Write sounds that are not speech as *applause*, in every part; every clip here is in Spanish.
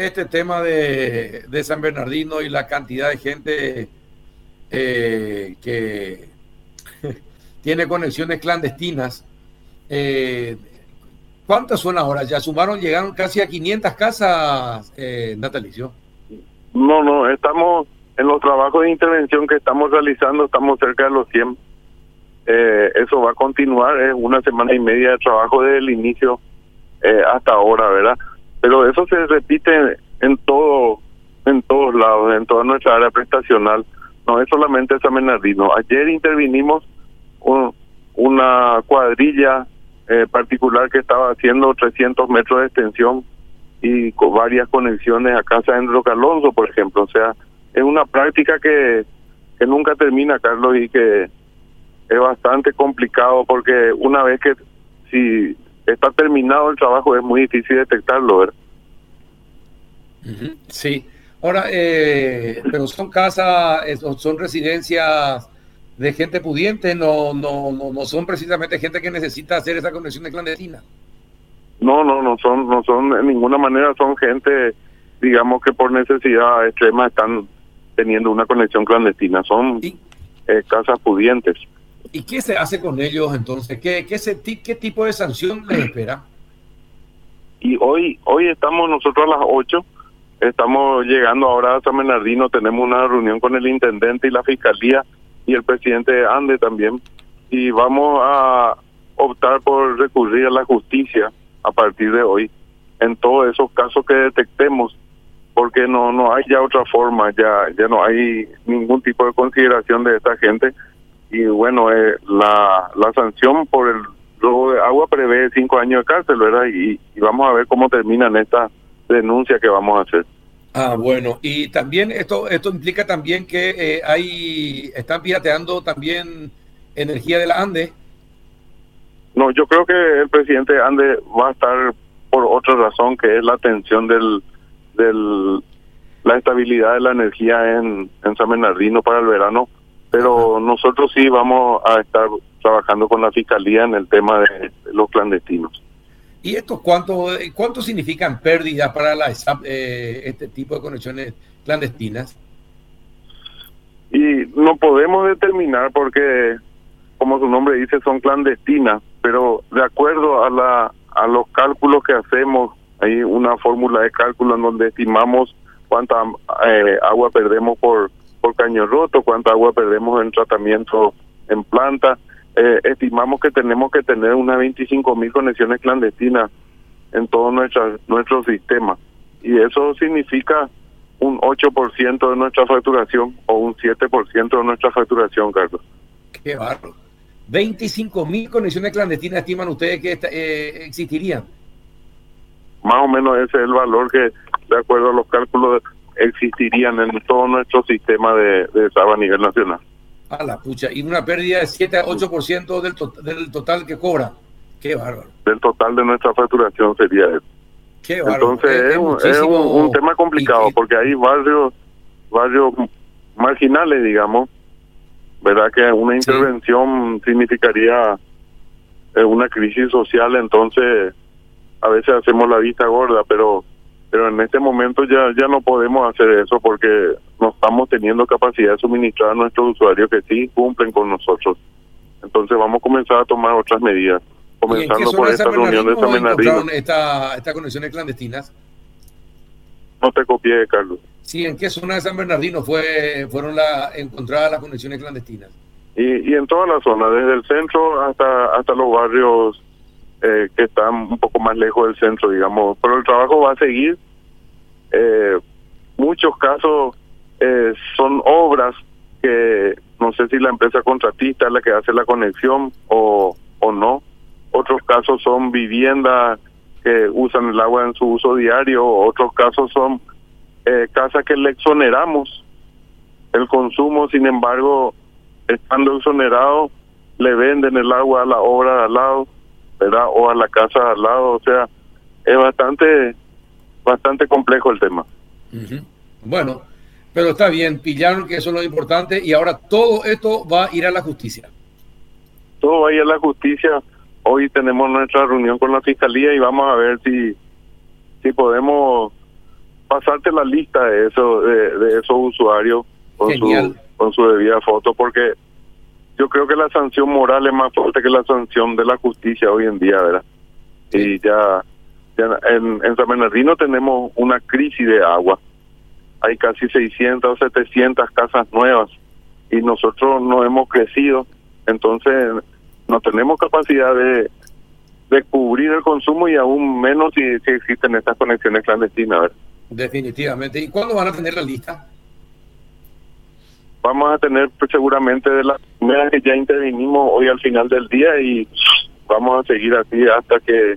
este tema de, San Bernardino y la cantidad de gente eh, que *laughs* tiene conexiones clandestinas. Eh, ¿Cuántas son ahora? Ya sumaron, llegaron casi a 500 casas, eh, Natalicio. No, no, estamos en los trabajos de intervención que estamos realizando, estamos cerca de los 100. Eh, eso va a continuar, es una semana y media de trabajo desde el inicio eh, hasta ahora, ¿verdad? Pero eso se repite en todo, en todos lados, en toda nuestra área prestacional. No es solamente San Bernardino. Ayer intervinimos una cuadrilla eh, particular que estaba haciendo 300 metros de extensión y con varias conexiones a casa de Roca Alonso, por ejemplo. O sea, es una práctica que, que nunca termina, Carlos, y que es bastante complicado porque una vez que si está terminado el trabajo es muy difícil detectarlo, ¿verdad? Sí. Ahora, eh, pero son casas, son residencias de gente pudiente, no, no, no, no son precisamente gente que necesita hacer esa conexión de clandestina. No, no, no son, no son de ninguna manera, son gente, digamos que por necesidad extrema están teniendo una conexión clandestina, son eh, casas pudientes. ¿Y qué se hace con ellos entonces? ¿Qué, qué, se, qué tipo de sanción les espera? Y hoy, hoy estamos nosotros a las 8 Estamos llegando ahora a San Bernardino, tenemos una reunión con el intendente y la fiscalía y el presidente Ande también. Y vamos a optar por recurrir a la justicia a partir de hoy en todos esos casos que detectemos porque no no hay ya otra forma ya ya no hay ningún tipo de consideración de esta gente y bueno eh, la la sanción por el robo de agua prevé cinco años de cárcel verdad y, y vamos a ver cómo terminan esta denuncia que vamos a hacer. Ah, bueno, y también esto esto implica también que eh, hay están pirateando también energía de la ANDE. No, yo creo que el presidente Ande va a estar por otra razón que es la atención del del la estabilidad de la energía en, en San Bernardino para el verano, pero nosotros sí vamos a estar trabajando con la fiscalía en el tema de los clandestinos. ¿Y esto cuánto, cuánto significan pérdidas para la, eh, este tipo de conexiones clandestinas? Y no podemos determinar porque, como su nombre dice, son clandestinas, pero de acuerdo a, la, a los cálculos que hacemos, hay una fórmula de cálculo en donde estimamos cuánta eh, agua perdemos por, caño roto, cuánta agua perdemos en tratamiento en planta, eh, estimamos que tenemos que tener unas 25 mil conexiones clandestinas en todo nuestra, nuestro sistema. Y eso significa un 8% de nuestra facturación o un 7% de nuestra facturación, Carlos. Qué barro. 25 mil conexiones clandestinas estiman ustedes que eh, existirían. Más o menos ese es el valor que, de acuerdo a los cálculos, existirían en todo nuestro sistema de, de a nivel nacional. A la pucha. Y una pérdida de 7 a 8% del, del total que cobra. Qué bárbaro. Del total de nuestra facturación sería eso. Qué bárbaro. Entonces es, un, tema complicado porque hay barrios, barrios marginales, digamos. ¿Verdad? Que una intervención significaría eh, una crisis social, entonces a veces hacemos la vista gorda, pero pero en este momento ya ya no podemos hacer eso porque no estamos teniendo capacidad de suministrar a nuestros usuarios que sí cumplen con nosotros. Entonces vamos a comenzar a tomar otras medidas, comenzando por esta reunión de San Bernardino. Esta, estas conexiones clandestinas? No te copié, Carlos. Sí, ¿en qué zona de San Bernardino fue fueron la, encontradas las conexiones clandestinas? Y, y en toda la zona, desde el centro hasta hasta los barrios eh, que están un poco más lejos del centro, digamos. Pero el trabajo va a seguir. Eh, muchos casos eh, son obras que no sé si la empresa contratista es la que hace la conexión o, o no. Otros casos son viviendas que usan el agua en su uso diario. Otros casos son eh, casas que le exoneramos el consumo, sin embargo, estando exonerado, le venden el agua a la obra de al lado ¿verdad? O a la casa al lado, o sea, es bastante, bastante complejo el tema. Bueno, pero está bien, pillaron que eso es lo importante y ahora todo esto va a ir a la justicia. Todo va a ir a la justicia. Hoy tenemos nuestra reunión con la fiscalía y vamos a ver si, si podemos pasarte la lista de, eso, de, esos usuarios con su, con su debida foto, porque yo creo que la sanción moral es más fuerte que la sanción de la justicia hoy en día, ¿verdad? Y ya, en, en San Bernardino tenemos una crisis de agua. Hay casi 600 o 700 casas nuevas y nosotros no hemos crecido, entonces no tenemos capacidad de, de cubrir el consumo y aún menos si, existen estas conexiones clandestinas. ¿verdad? Definitivamente. ¿Y cuándo van a tener la lista? Vamos a tener pues, seguramente de las primeras que ya intervinimos hoy al final del día y vamos a seguir así hasta que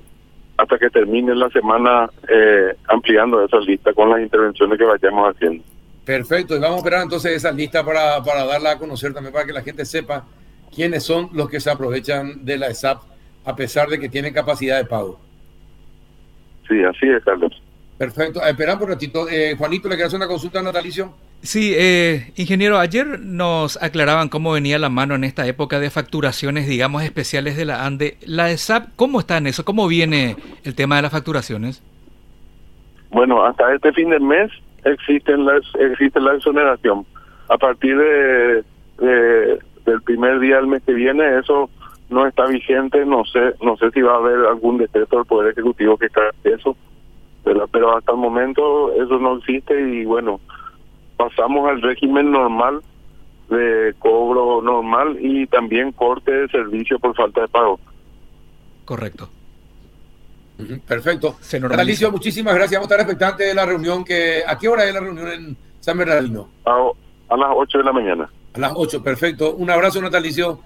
hasta que termine la semana eh, ampliando esa lista con las intervenciones que vayamos haciendo. Perfecto, y vamos a esperar entonces esa lista para, para darla a conocer también para que la gente sepa quiénes son los que se aprovechan de la ESAP a pesar de que tienen capacidad de pago. Sí, así es, Carlos. Perfecto. Esperamos un ratito. Eh, Juanito, ¿le quiere hacer una consulta natalicio? Sí, eh, ingeniero, ayer nos aclaraban cómo venía la mano en esta época de facturaciones, digamos, especiales de la ANDE. ¿La ESAP cómo está en eso? ¿Cómo viene el tema de las facturaciones? Bueno, hasta este fin de mes existen las, existe la exoneración. A partir de, del primer día del mes que viene, eso no está vigente. No sé no sé si va a haber algún decreto del Poder Ejecutivo que está eso pero, hasta el momento eso no existe y bueno, pasamos al régimen normal de cobro normal y también corte de servicio por falta de pago. Correcto. Perfecto. Alicio, muchísimas gracias. Vamos a estar expectantes de la reunión. que ¿A qué hora es la reunión en San Bernardino? A, a las 8 de la mañana. A las 8, perfecto. Un abrazo, Natalicio.